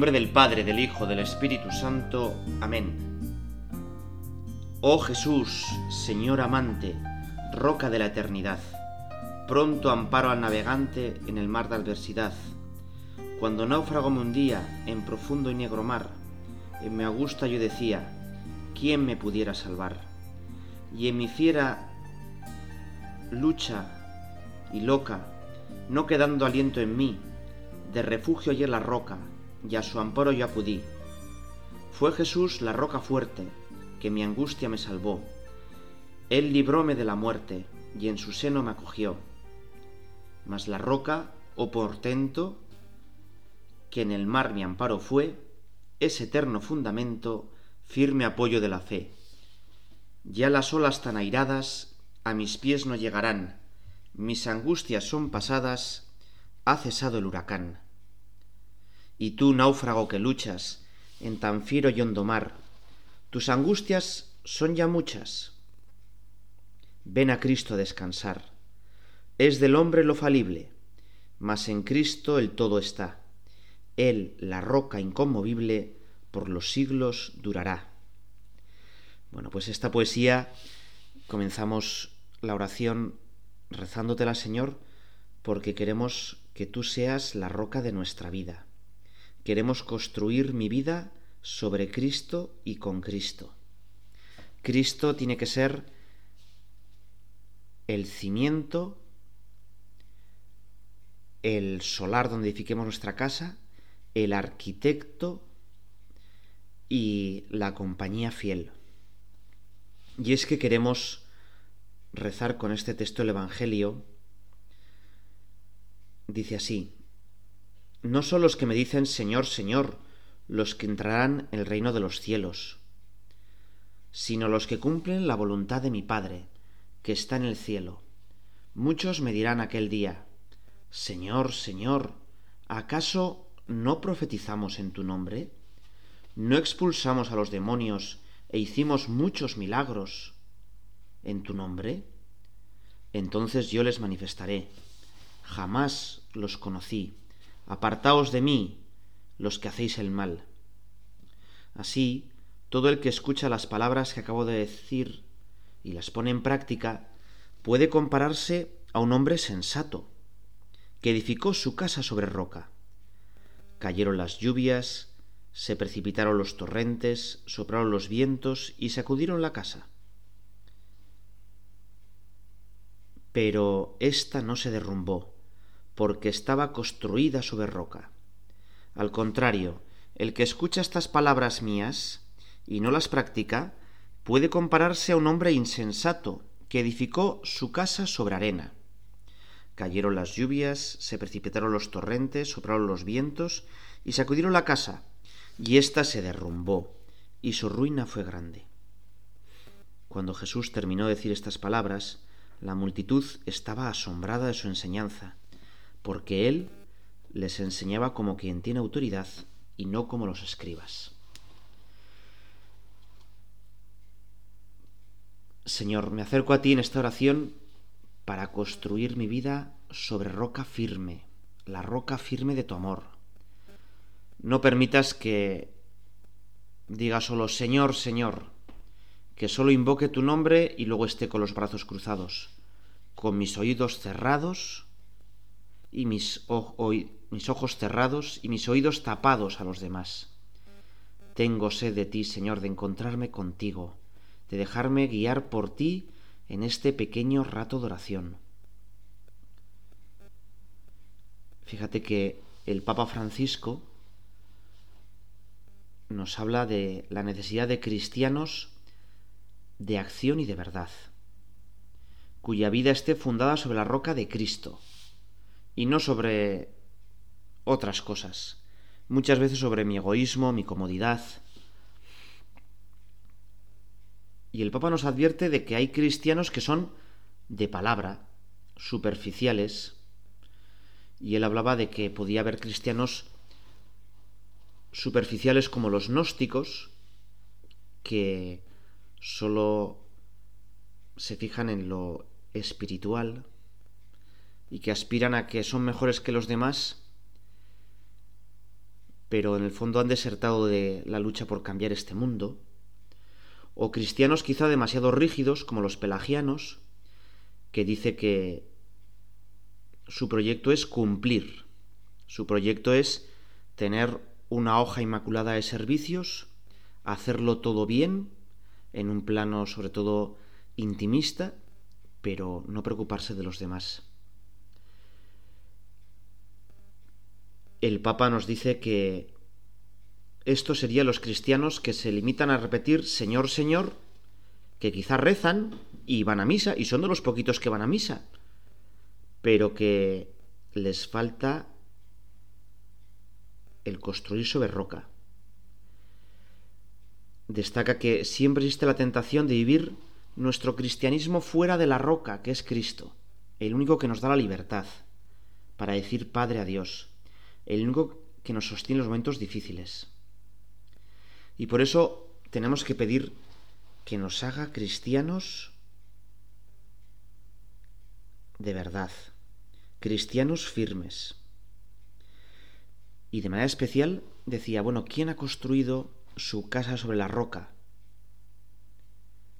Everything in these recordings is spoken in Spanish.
nombre del Padre, del Hijo, del Espíritu Santo. Amén. Oh Jesús, Señor amante, roca de la eternidad, pronto amparo al navegante en el mar de adversidad. Cuando náufrago un día en profundo y negro mar, en mi augusta yo decía, ¿quién me pudiera salvar? Y en mi fiera lucha y loca, no quedando aliento en mí, de refugio hallé la roca, y a su amparo yo acudí. Fue Jesús la roca fuerte, que mi angustia me salvó. Él libróme de la muerte, y en su seno me acogió. Mas la roca, oh portento, que en el mar mi amparo fue, es eterno fundamento, firme apoyo de la fe. Ya las olas tan airadas a mis pies no llegarán, mis angustias son pasadas, ha cesado el huracán. Y tú, náufrago que luchas en tan fiero y hondo mar, tus angustias son ya muchas. Ven a Cristo a descansar. Es del hombre lo falible, mas en Cristo el todo está. Él, la roca inconmovible, por los siglos durará. Bueno, pues esta poesía comenzamos la oración rezándotela, Señor, porque queremos que tú seas la roca de nuestra vida. Queremos construir mi vida sobre Cristo y con Cristo. Cristo tiene que ser el cimiento, el solar donde edifiquemos nuestra casa, el arquitecto y la compañía fiel. Y es que queremos rezar con este texto el Evangelio. Dice así, no son los que me dicen Señor, Señor, los que entrarán en el reino de los cielos, sino los que cumplen la voluntad de mi Padre, que está en el cielo. Muchos me dirán aquel día, Señor, Señor, ¿acaso no profetizamos en tu nombre? ¿No expulsamos a los demonios e hicimos muchos milagros en tu nombre? Entonces yo les manifestaré, jamás los conocí, apartaos de mí, los que hacéis el mal. Así, todo el que escucha las palabras que acabo de decir y las pone en práctica, puede compararse a un hombre sensato, que edificó su casa sobre roca. Cayeron las lluvias, se precipitaron los torrentes, soplaron los vientos y sacudieron la casa. Pero ésta no se derrumbó, porque estaba construida sobre roca. Al contrario, el que escucha estas palabras mías y no las practica, puede compararse a un hombre insensato que edificó su casa sobre arena. Cayeron las lluvias, se precipitaron los torrentes, soplaron los vientos y sacudieron la casa, y ésta se derrumbó, y su ruina fue grande. Cuando Jesús terminó de decir estas palabras, la multitud estaba asombrada de su enseñanza, porque él les enseñaba como quien tiene autoridad y no como los escribas. Señor, me acerco a ti en esta oración para construir mi vida sobre roca firme, la roca firme de tu amor. No permitas que diga solo Señor, Señor, que solo invoque tu nombre y luego esté con los brazos cruzados, con mis oídos cerrados y mis, mis ojos cerrados y mis oídos tapados a los demás. Tengo sed de ti, Señor, de encontrarme contigo, de dejarme guiar por ti en este pequeño rato de oración. Fíjate que el Papa Francisco nos habla de la necesidad de cristianos de acción y de verdad, cuya vida esté fundada sobre la roca de Cristo y no sobre otras cosas, muchas veces sobre mi egoísmo, mi comodidad. Y el Papa nos advierte de que hay cristianos que son de palabra, superficiales, y él hablaba de que podía haber cristianos superficiales como los gnósticos, que solo se fijan en lo espiritual y que aspiran a que son mejores que los demás pero en el fondo han desertado de la lucha por cambiar este mundo, o cristianos quizá demasiado rígidos, como los pelagianos, que dice que su proyecto es cumplir, su proyecto es tener una hoja inmaculada de servicios, hacerlo todo bien, en un plano sobre todo intimista, pero no preocuparse de los demás. El Papa nos dice que esto serían los cristianos que se limitan a repetir Señor, Señor, que quizá rezan y van a misa, y son de los poquitos que van a misa, pero que les falta el construir sobre roca. Destaca que siempre existe la tentación de vivir nuestro cristianismo fuera de la roca, que es Cristo, el único que nos da la libertad para decir Padre a Dios, el único que nos sostiene en los momentos difíciles. Y por eso tenemos que pedir que nos haga cristianos de verdad, cristianos firmes. Y de manera especial decía, bueno, ¿quién ha construido su casa sobre la roca?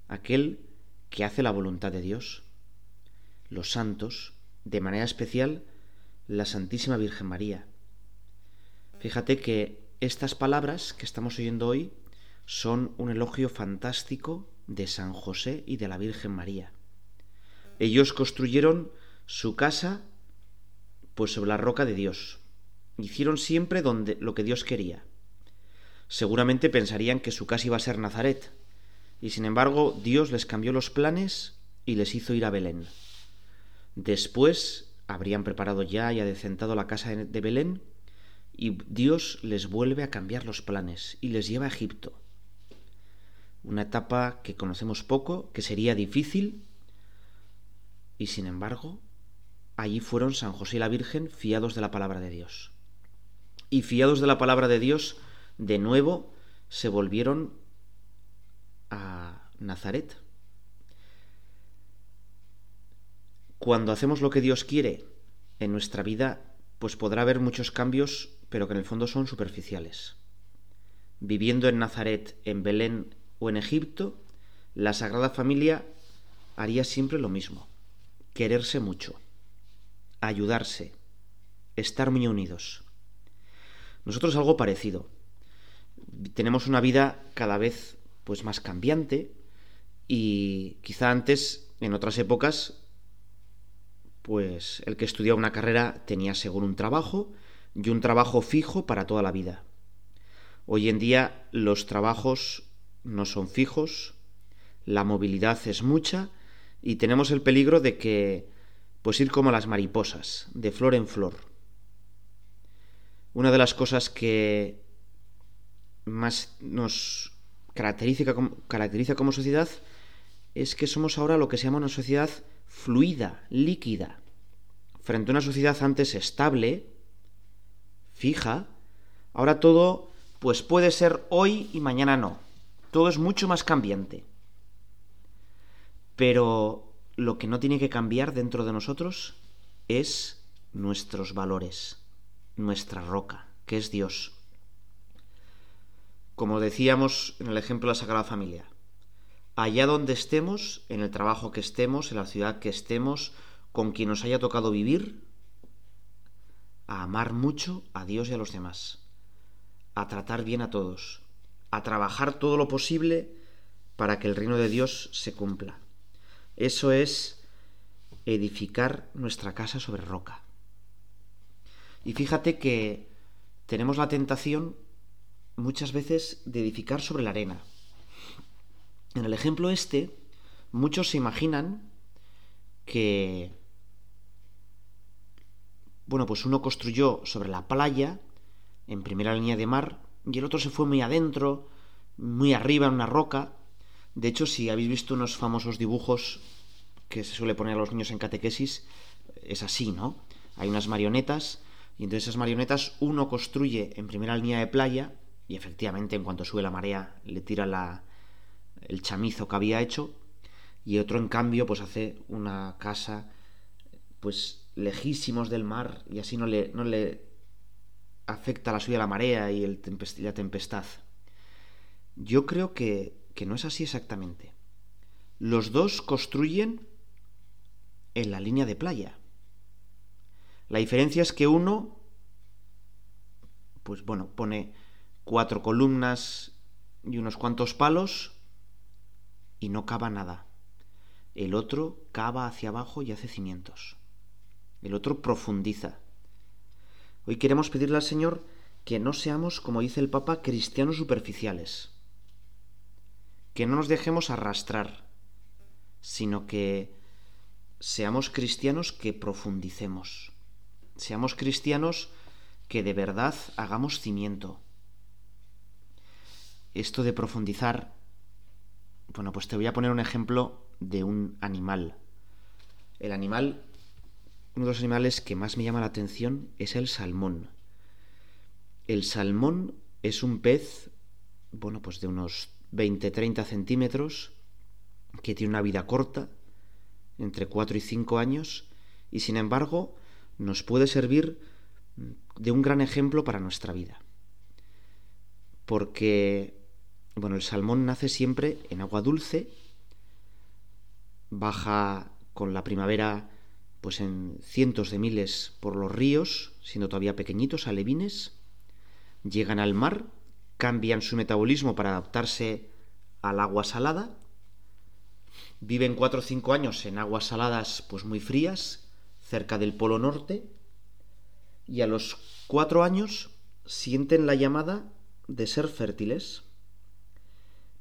Aquel que hace la voluntad de Dios. Los santos, de manera especial, la Santísima Virgen María. Fíjate que estas palabras que estamos oyendo hoy son un elogio fantástico de San José y de la Virgen María. Ellos construyeron su casa pues sobre la roca de Dios. Hicieron siempre donde lo que Dios quería. Seguramente pensarían que su casa iba a ser Nazaret, y sin embargo Dios les cambió los planes y les hizo ir a Belén. Después habrían preparado ya y adecentado la casa de Belén, y Dios les vuelve a cambiar los planes y les lleva a Egipto. Una etapa que conocemos poco, que sería difícil, y sin embargo, allí fueron San José y la Virgen fiados de la palabra de Dios. Y fiados de la palabra de Dios, de nuevo se volvieron a Nazaret. Cuando hacemos lo que Dios quiere en nuestra vida, pues podrá haber muchos cambios, pero que en el fondo son superficiales. Viviendo en Nazaret, en Belén o en Egipto, la Sagrada Familia haría siempre lo mismo, quererse mucho, ayudarse, estar muy unidos. Nosotros algo parecido. Tenemos una vida cada vez pues más cambiante y quizá antes, en otras épocas, pues el que estudiaba una carrera tenía seguro un trabajo y un trabajo fijo para toda la vida. Hoy en día los trabajos no son fijos, la movilidad es mucha y tenemos el peligro de que pues ir como las mariposas, de flor en flor. Una de las cosas que más nos caracteriza, como sociedad es que somos ahora lo que se llama una sociedad fluida, líquida, frente a una sociedad antes estable, fija, ahora todo pues puede ser hoy y mañana no. Todo es mucho más cambiante. Pero lo que no tiene que cambiar dentro de nosotros es nuestros valores, nuestra roca, que es Dios. Como decíamos en el ejemplo de la Sagrada Familia, allá donde estemos, en el trabajo que estemos, en la ciudad que estemos, con quien nos haya tocado vivir, a amar mucho a Dios y a los demás, a tratar bien a todos, a trabajar todo lo posible para que el reino de Dios se cumpla. Eso es edificar nuestra casa sobre roca. Y fíjate que tenemos la tentación muchas veces de edificar sobre la arena. En el ejemplo este, muchos se imaginan que, bueno, pues uno construyó sobre la playa, en primera línea de mar, y el otro se fue muy adentro, muy arriba en una roca. De hecho, si habéis visto unos famosos dibujos que se suele poner a los niños en catequesis, es así, ¿no? Hay unas marionetas y entonces esas marionetas uno construye en primera línea de playa y efectivamente en cuanto sube la marea le tira la, el chamizo que había hecho y otro en cambio pues hace una casa pues lejísimos del mar y así no le, no le afecta la suya la marea y el la tempestad. Yo creo que, que no es así exactamente. Los dos construyen en la línea de playa. La diferencia es que uno, pues bueno, pone cuatro columnas y unos cuantos palos y no cava nada. El otro cava hacia abajo y hace cimientos. El otro profundiza. Hoy queremos pedirle al Señor que no seamos, como dice el Papa, cristianos superficiales. Que no nos dejemos arrastrar, sino que seamos cristianos que profundicemos. Seamos cristianos que de verdad hagamos cimiento. Esto de profundizar, bueno, pues te voy a poner un ejemplo de un animal. El animal, uno de los animales que más me llama la atención es el salmón. El salmón es un pez, bueno, pues de unos 20-30 centímetros, que tiene una vida corta, entre 4 y 5 años, y sin embargo nos puede servir de un gran ejemplo para nuestra vida. Porque, bueno, el salmón nace siempre en agua dulce, baja con la primavera pues en cientos de miles por los ríos, siendo todavía pequeñitos, alevines, llegan al mar, cambian su metabolismo para adaptarse al agua salada, viven cuatro o cinco años en aguas saladas pues muy frías, cerca del Polo Norte, y a los cuatro años sienten la llamada de ser fértiles,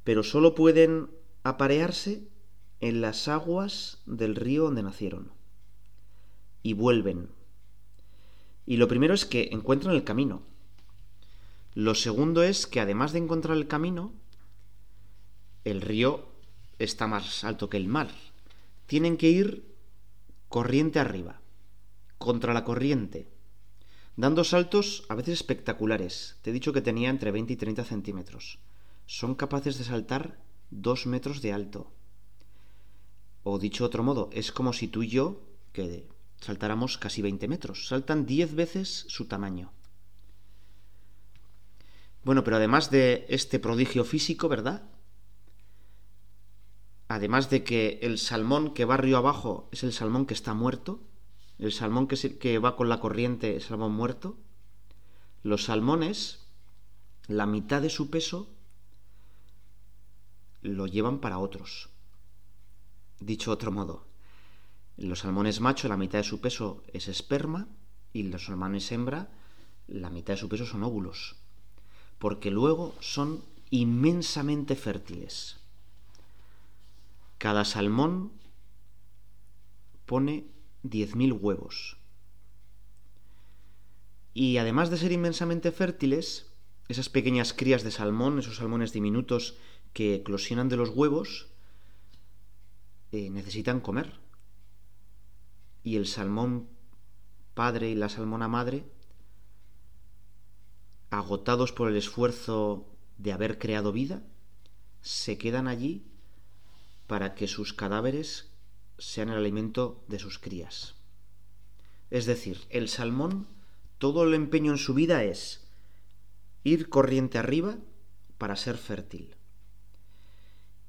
pero solo pueden aparearse en las aguas del río donde nacieron. Y vuelven. Y lo primero es que encuentran el camino. Lo segundo es que además de encontrar el camino, el río está más alto que el mar. Tienen que ir corriente arriba, contra la corriente, dando saltos a veces espectaculares. Te he dicho que tenía entre 20 y 30 centímetros. Son capaces de saltar dos metros de alto. O dicho de otro modo, es como si tú y yo, que saltáramos casi 20 metros, saltan 10 veces su tamaño. Bueno, pero además de este prodigio físico, ¿verdad? Además de que el salmón que va río abajo es el salmón que está muerto, el salmón que, que va con la corriente es salmón muerto, los salmones, la mitad de su peso, lo llevan para otros. Dicho otro modo, los salmones macho la mitad de su peso es esperma y los salmones hembra la mitad de su peso son óvulos, porque luego son inmensamente fértiles. Cada salmón pone 10.000 huevos. Y además de ser inmensamente fértiles, esas pequeñas crías de salmón, esos salmones diminutos que eclosionan de los huevos, eh, necesitan comer. Y el salmón padre y la salmona madre, agotados por el esfuerzo de haber creado vida, se quedan allí para que sus cadáveres sean el alimento de sus crías. Es decir, el salmón, todo el empeño en su vida es ir corriente arriba para ser fértil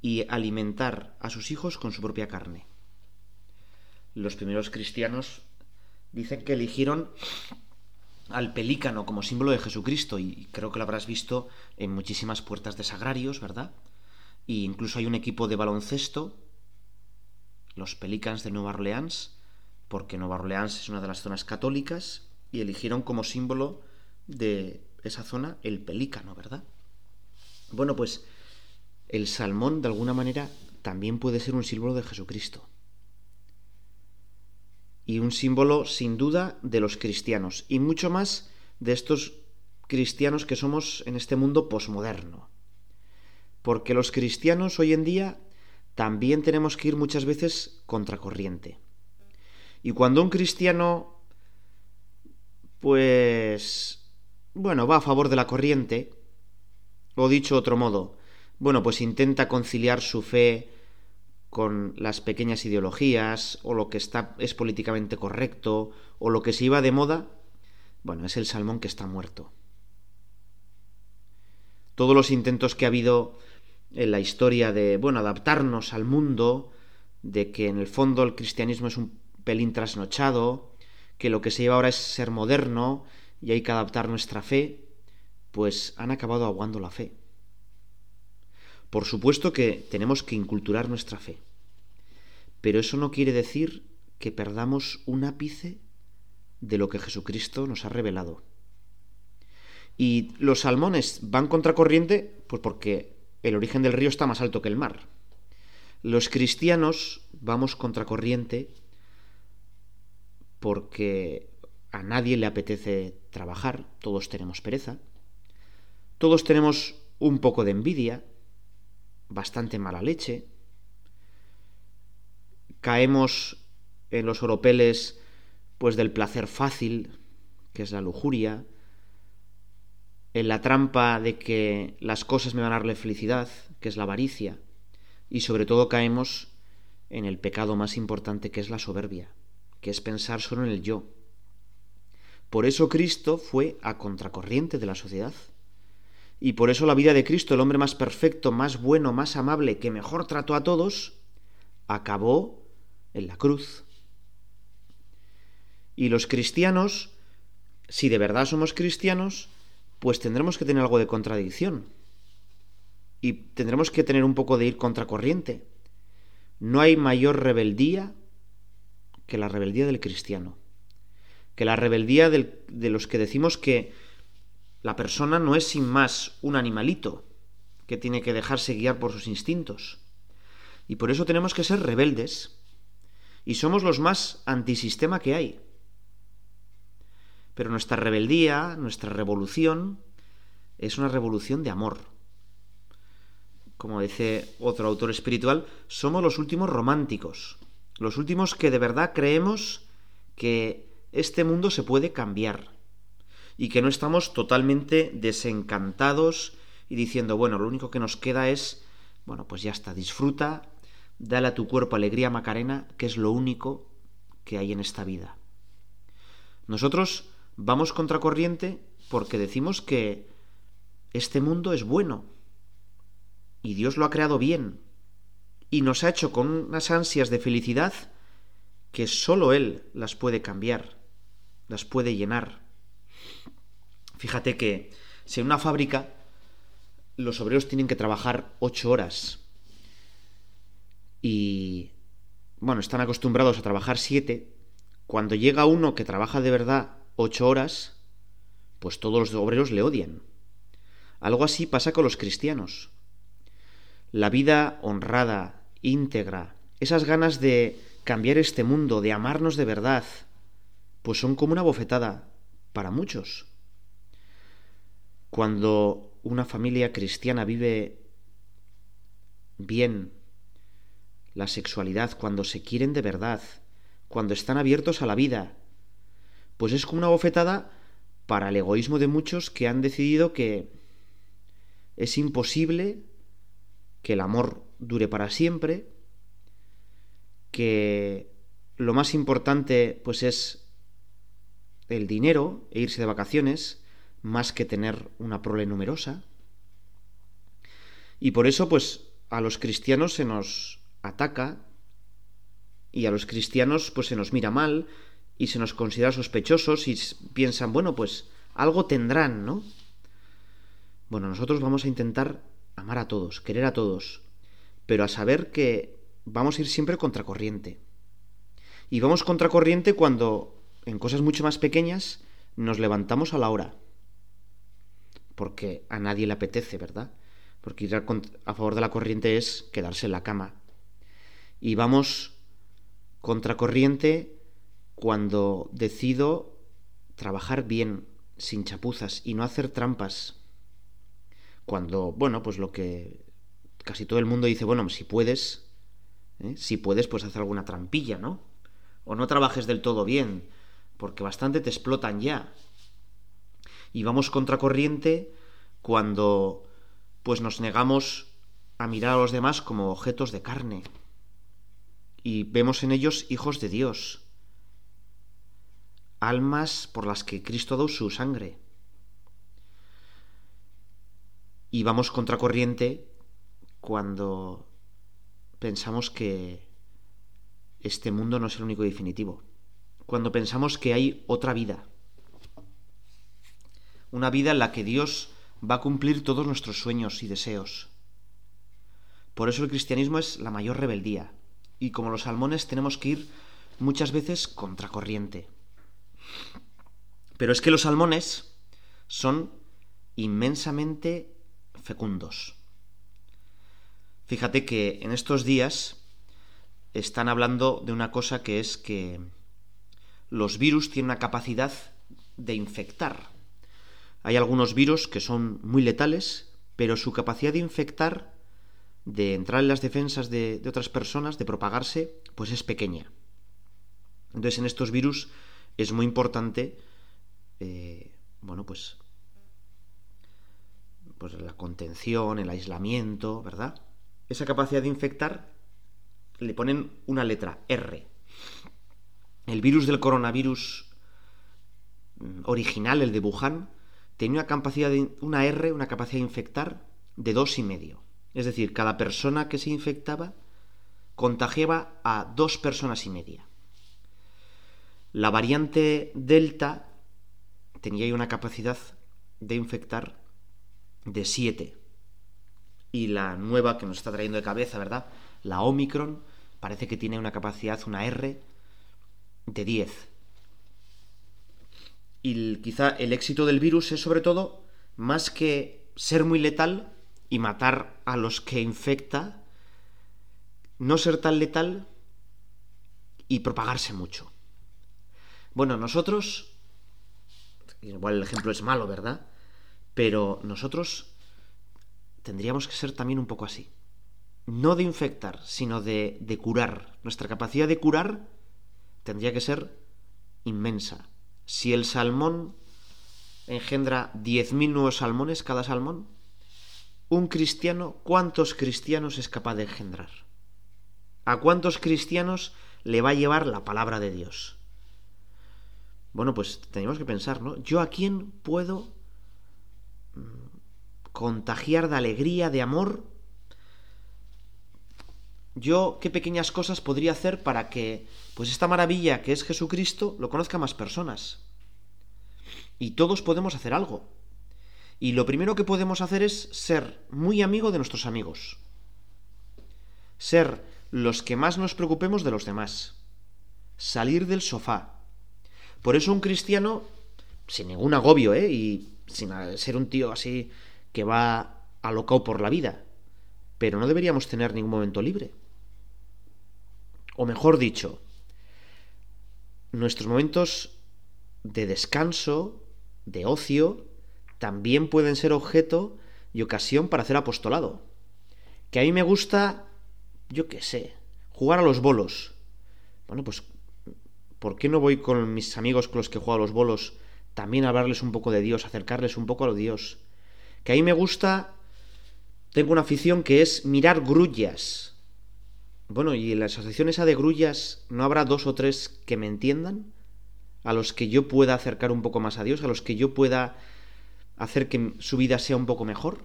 y alimentar a sus hijos con su propia carne. Los primeros cristianos dicen que eligieron al pelícano como símbolo de Jesucristo y creo que lo habrás visto en muchísimas puertas de sagrarios, ¿verdad? Y incluso hay un equipo de baloncesto, los Pelicans de Nueva Orleans, porque Nueva Orleans es una de las zonas católicas, y eligieron como símbolo de esa zona el pelícano, ¿verdad? Bueno, pues el salmón de alguna manera también puede ser un símbolo de Jesucristo. Y un símbolo sin duda de los cristianos, y mucho más de estos cristianos que somos en este mundo posmoderno. Porque los cristianos hoy en día también tenemos que ir muchas veces contracorriente. Y cuando un cristiano, pues, bueno, va a favor de la corriente, o dicho otro modo, bueno, pues intenta conciliar su fe con las pequeñas ideologías o lo que está es políticamente correcto o lo que se iba de moda, Bueno, es el salmón que está muerto. Todos los intentos que ha habido en la historia de, bueno, adaptarnos al mundo, de que en el fondo el cristianismo es un pelín trasnochado, que lo que se lleva ahora es ser moderno y hay que adaptar nuestra fe, pues han acabado aguando la fe. Por supuesto que tenemos que inculturar nuestra fe, pero eso no quiere decir que perdamos un ápice de lo que Jesucristo nos ha revelado. Y los salmones van contracorriente, pues porque el origen del río está más alto que el mar. Los cristianos vamos contracorriente porque a nadie le apetece trabajar, todos tenemos pereza, todos tenemos un poco de envidia, bastante mala leche, caemos en los oropeles pues del placer fácil, que es la lujuria, en la trampa de que las cosas me van a darle felicidad, que es la avaricia, y sobre todo caemos en el pecado más importante que es la soberbia, que es pensar solo en el yo. Por eso Cristo fue a contracorriente de la sociedad. Y por eso la vida de Cristo, el hombre más perfecto, más bueno, más amable, que mejor trató a todos, acabó en la cruz. Y los cristianos, si de verdad somos cristianos, pues tendremos que tener algo de contradicción. Y tendremos que tener un poco de ir contracorriente. No hay mayor rebeldía que la rebeldía del cristiano. Que la rebeldía de los que decimos que la persona no es sin más un animalito que tiene que dejarse guiar por sus instintos. Y por eso tenemos que ser rebeldes. Y somos los más antisistema que hay. Pero nuestra rebeldía, nuestra revolución, es una revolución de amor. Como dice otro autor espiritual, somos los últimos románticos, los últimos que de verdad creemos que este mundo se puede cambiar y que no estamos totalmente desencantados y diciendo, bueno, lo único que nos queda es, bueno, pues ya está, disfruta, dale a tu cuerpo alegría Macarena, que es lo único que hay en esta vida. Nosotros vamos contracorriente porque decimos que este mundo es bueno y Dios lo ha creado bien y nos ha hecho con unas ansias de felicidad que sólo Él las puede cambiar, las puede llenar. Fíjate que si en una fábrica los obreros tienen que trabajar ocho horas y, bueno, están acostumbrados a trabajar siete, cuando llega uno que trabaja de verdad ocho horas, pues todos los obreros le odian. Algo así pasa con los cristianos. La vida honrada, íntegra, esas ganas de cambiar este mundo, de amarnos de verdad, pues son como una bofetada para muchos. Cuando una familia cristiana vive bien la sexualidad, cuando se quieren de verdad, cuando están abiertos a la vida, pues es como una bofetada para el egoísmo de muchos que han decidido que es imposible que el amor dure para siempre, que lo más importante pues es el dinero e irse de vacaciones más que tener una prole numerosa. Y por eso pues a los cristianos se nos ataca y a los cristianos pues se nos mira mal y se nos considera sospechosos y piensan, bueno, pues algo tendrán, ¿no? Bueno, nosotros vamos a intentar amar a todos, querer a todos, pero a saber que vamos a ir siempre contracorriente. Y vamos contracorriente cuando, en cosas mucho más pequeñas, nos levantamos a la hora. Porque a nadie le apetece, ¿verdad? Porque ir a favor de la corriente es quedarse en la cama. Y vamos contracorriente cuando decido trabajar bien, sin chapuzas y no hacer trampas. Cuando, bueno, pues lo que casi todo el mundo dice, bueno, si puedes, ¿eh? si puedes, pues hacer alguna trampilla, ¿no? O no trabajes del todo bien, porque bastante te explotan ya. Y vamos contracorriente cuando, pues nos negamos a mirar a los demás como objetos de carne. Y vemos en ellos hijos de Dios, almas por las que Cristo dio su sangre. Y vamos contracorriente cuando pensamos que este mundo no es el único definitivo. Cuando pensamos que hay otra vida. Una vida en la que Dios va a cumplir todos nuestros sueños y deseos. Por eso el cristianismo es la mayor rebeldía. Y como los salmones tenemos que ir muchas veces contracorriente. Pero es que los salmones son inmensamente fecundos. Fíjate que en estos días están hablando de una cosa que es que los virus tienen una capacidad de infectar. Hay algunos virus que son muy letales, pero su capacidad de infectar, de entrar en las defensas de, otras personas, de propagarse, pues es pequeña. Entonces en estos virus es muy importante, eh, bueno, pues, pues la contención, el aislamiento, ¿verdad? Esa capacidad de infectar le ponen una letra R. El virus del coronavirus mm, original, el de Wuhan, tenía una capacidad de una R, una capacidad de infectar de dos y medio. Es decir, cada persona que se infectaba contagiaba a dos personas y media. La variante Delta tenía una capacidad de infectar de 7. Y la nueva que nos está trayendo de cabeza, ¿verdad? La Omicron parece que tiene una capacidad, una R, de 10. Y quizá el éxito del virus es sobre todo, más que ser muy letal y matar a los que infecta, no ser tan letal y propagarse mucho. Bueno, nosotros, igual el ejemplo es malo, ¿verdad? Pero nosotros tendríamos que ser también un poco así. No de infectar, sino de, de curar. Nuestra capacidad de curar tendría que ser inmensa. Si el salmón engendra 10.000 nuevos salmones cada salmón, un cristiano, ¿cuántos cristianos es capaz de engendrar? ¿A cuántos cristianos le va a llevar la palabra de Dios? Bueno, pues tenemos que pensar, ¿no? ¿Yo a quién puedo mm, contagiar de alegría, de amor? ¿Yo qué pequeñas cosas podría hacer para que, pues esta maravilla que es Jesucristo, lo conozca más personas? Y todos podemos hacer algo. Y lo primero que podemos hacer es ser muy amigo de nuestros amigos. Ser los que más nos preocupemos de los demás. Salir del sofá por eso un cristiano, sin ningún agobio, ¿eh? Y sin ser un tío así que va alocado por la vida. Pero no deberíamos tener ningún momento libre. O mejor dicho, nuestros momentos de descanso, de ocio, también pueden ser objeto y ocasión para hacer apostolado. Que a mí me gusta, yo qué sé, jugar a los bolos. Bueno, pues ¿por qué no voy con mis amigos con los que juego a los bolos también a hablarles un poco de Dios, acercarles un poco a lo Dios? Que a mí me gusta, tengo una afición que es mirar grullas. Bueno, y en la asociación esa de grullas, ¿no habrá dos o tres que me entiendan? A los que yo pueda acercar un poco más a Dios, a los que yo pueda hacer que su vida sea un poco mejor.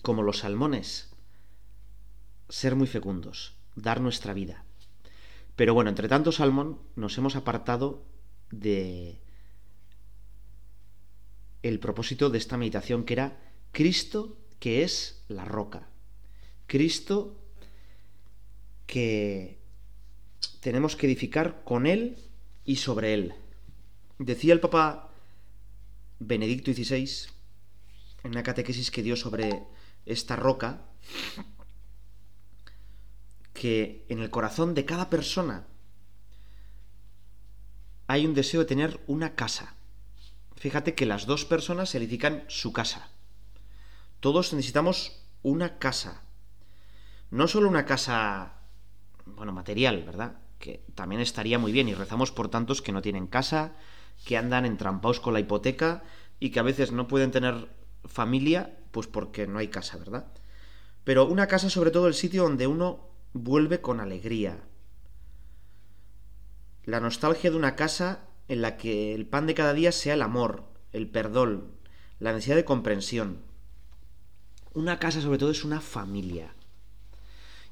Como los salmones. Ser muy fecundos, dar nuestra vida. Pero bueno, entre tanto salmón nos hemos apartado de el propósito de esta meditación que era Cristo que es la roca. Cristo que tenemos que edificar con Él y sobre Él. Decía el Papa Benedicto XVI en una catequesis que dio sobre esta roca, que en el corazón de cada persona hay un deseo de tener una casa. Fíjate que las dos personas edifican su casa. Todos necesitamos una casa. No solo una casa, bueno, material, ¿verdad? Que también estaría muy bien y rezamos por tantos que no tienen casa, que andan entrampados con la hipoteca y que a veces no pueden tener familia, pues porque no hay casa, ¿verdad? Pero una casa sobre todo el sitio donde uno vuelve con alegría. la nostalgia de una casa en la que el pan de cada día sea el amor, el perdón, la necesidad de comprensión. Una casa sobre todo es una familia.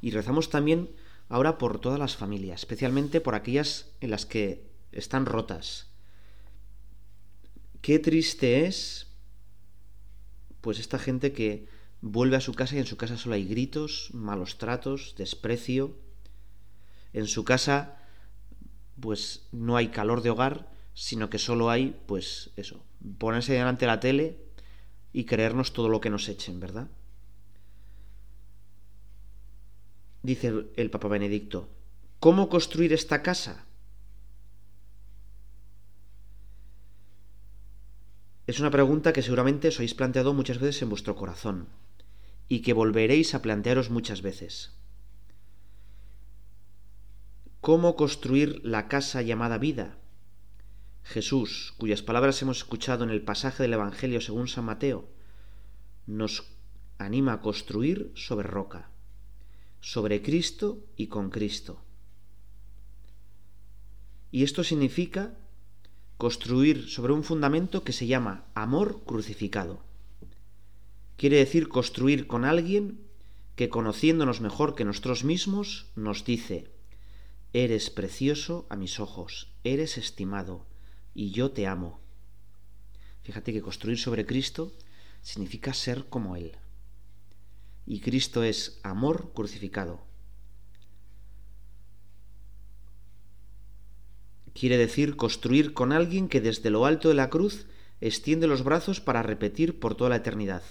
Y rezamos también ahora por todas las familias, especialmente por aquellas en las que están rotas. Qué triste es pues esta gente que vuelve a su casa y en su casa solo hay gritos, malos tratos, desprecio. En su casa pues no hay calor de hogar, sino que solo hay pues eso, ponerse delante de la tele y creernos todo lo que nos echen, ¿verdad? Dice el Papa Benedicto, ¿cómo construir esta casa? Es una pregunta que seguramente os habéis planteado muchas veces en vuestro corazón y que volveréis a plantearos muchas veces. ¿Cómo construir la casa llamada vida? Jesús, cuyas palabras hemos escuchado en el pasaje del Evangelio según San Mateo, nos anima a construir sobre roca, sobre Cristo y con Cristo. Y esto significa construir sobre un fundamento que se llama amor crucificado. Quiere decir construir con alguien que conociéndonos mejor que nosotros mismos nos dice, Eres precioso a mis ojos, eres estimado, y yo te amo. Fíjate que construir sobre Cristo significa ser como Él. Y Cristo es amor crucificado. Quiere decir construir con alguien que desde lo alto de la cruz extiende los brazos para repetir por toda la eternidad.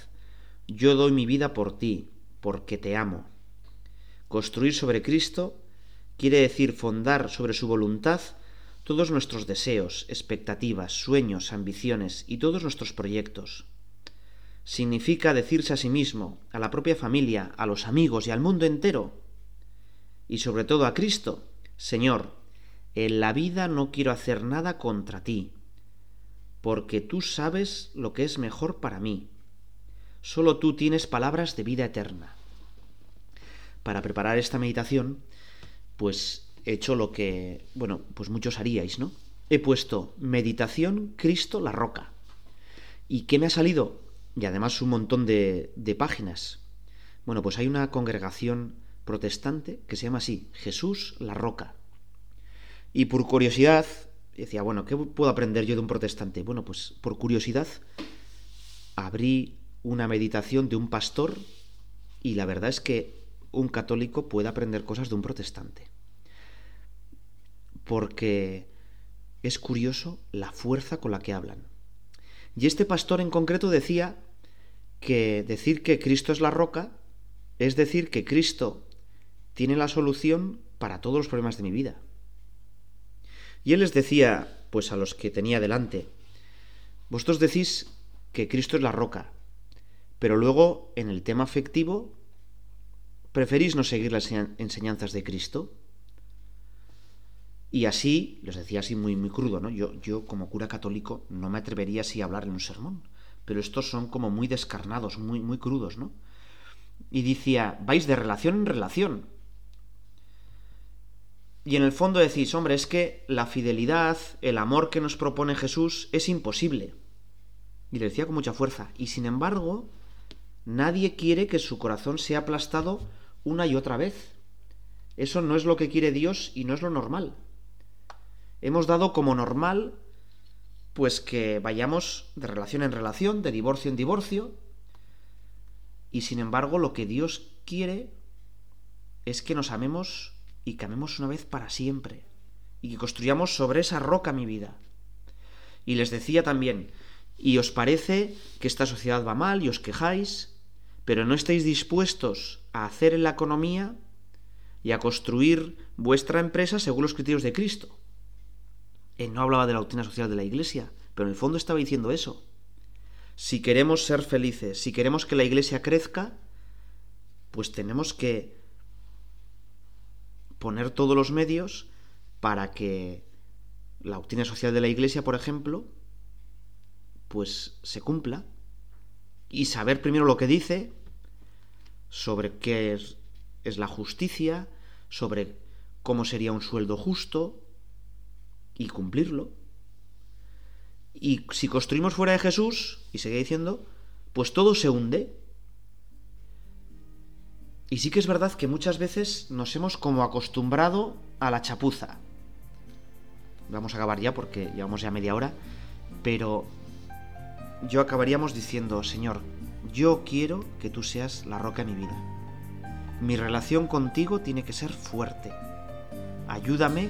Yo doy mi vida por ti, porque te amo. Construir sobre Cristo quiere decir fondar sobre su voluntad todos nuestros deseos, expectativas, sueños, ambiciones y todos nuestros proyectos. Significa decirse a sí mismo, a la propia familia, a los amigos y al mundo entero, y sobre todo a Cristo, Señor, en la vida no quiero hacer nada contra ti, porque tú sabes lo que es mejor para mí. Solo tú tienes palabras de vida eterna. Para preparar esta meditación, pues he hecho lo que, bueno, pues muchos haríais, ¿no? He puesto meditación Cristo la roca. ¿Y qué me ha salido? Y además un montón de, de páginas. Bueno, pues hay una congregación protestante que se llama así, Jesús la roca. Y por curiosidad, decía, bueno, ¿qué puedo aprender yo de un protestante? Bueno, pues por curiosidad abrí una meditación de un pastor y la verdad es que un católico puede aprender cosas de un protestante. Porque es curioso la fuerza con la que hablan. Y este pastor en concreto decía que decir que Cristo es la roca es decir que Cristo tiene la solución para todos los problemas de mi vida. Y él les decía, pues a los que tenía delante, vosotros decís que Cristo es la roca, pero luego en el tema afectivo, ¿preferís no seguir las enseñanzas de Cristo? Y así, les decía así muy, muy crudo, ¿no? Yo, yo como cura católico no me atrevería así a hablar en un sermón, pero estos son como muy descarnados, muy, muy crudos, ¿no? Y decía, vais de relación en relación, y en el fondo decís, hombre, es que la fidelidad, el amor que nos propone Jesús es imposible. Y le decía con mucha fuerza. Y sin embargo, nadie quiere que su corazón sea aplastado una y otra vez. Eso no es lo que quiere Dios y no es lo normal. Hemos dado como normal, pues que vayamos de relación en relación, de divorcio en divorcio, y sin embargo lo que Dios quiere es que nos amemos y que una vez para siempre, y que construyamos sobre esa roca mi vida. Y les decía también, y os parece que esta sociedad va mal y os quejáis, pero no estáis dispuestos a hacer en la economía y a construir vuestra empresa según los criterios de Cristo. Él no hablaba de la doctrina social de la Iglesia, pero en el fondo estaba diciendo eso. Si queremos ser felices, si queremos que la Iglesia crezca, pues tenemos que poner todos los medios para que la doctrina social de la Iglesia, por ejemplo, pues se cumpla y saber primero lo que dice sobre qué es, la justicia, sobre cómo sería un sueldo justo, y cumplirlo. Y si construimos fuera de Jesús, y sigue diciendo, pues todo se hunde. Y sí que es verdad que muchas veces nos hemos como acostumbrado a la chapuza. Vamos a acabar ya porque llevamos ya media hora, pero yo acabaríamos diciendo, Señor, yo quiero que tú seas la roca de mi vida. Mi relación contigo tiene que ser fuerte. Ayúdame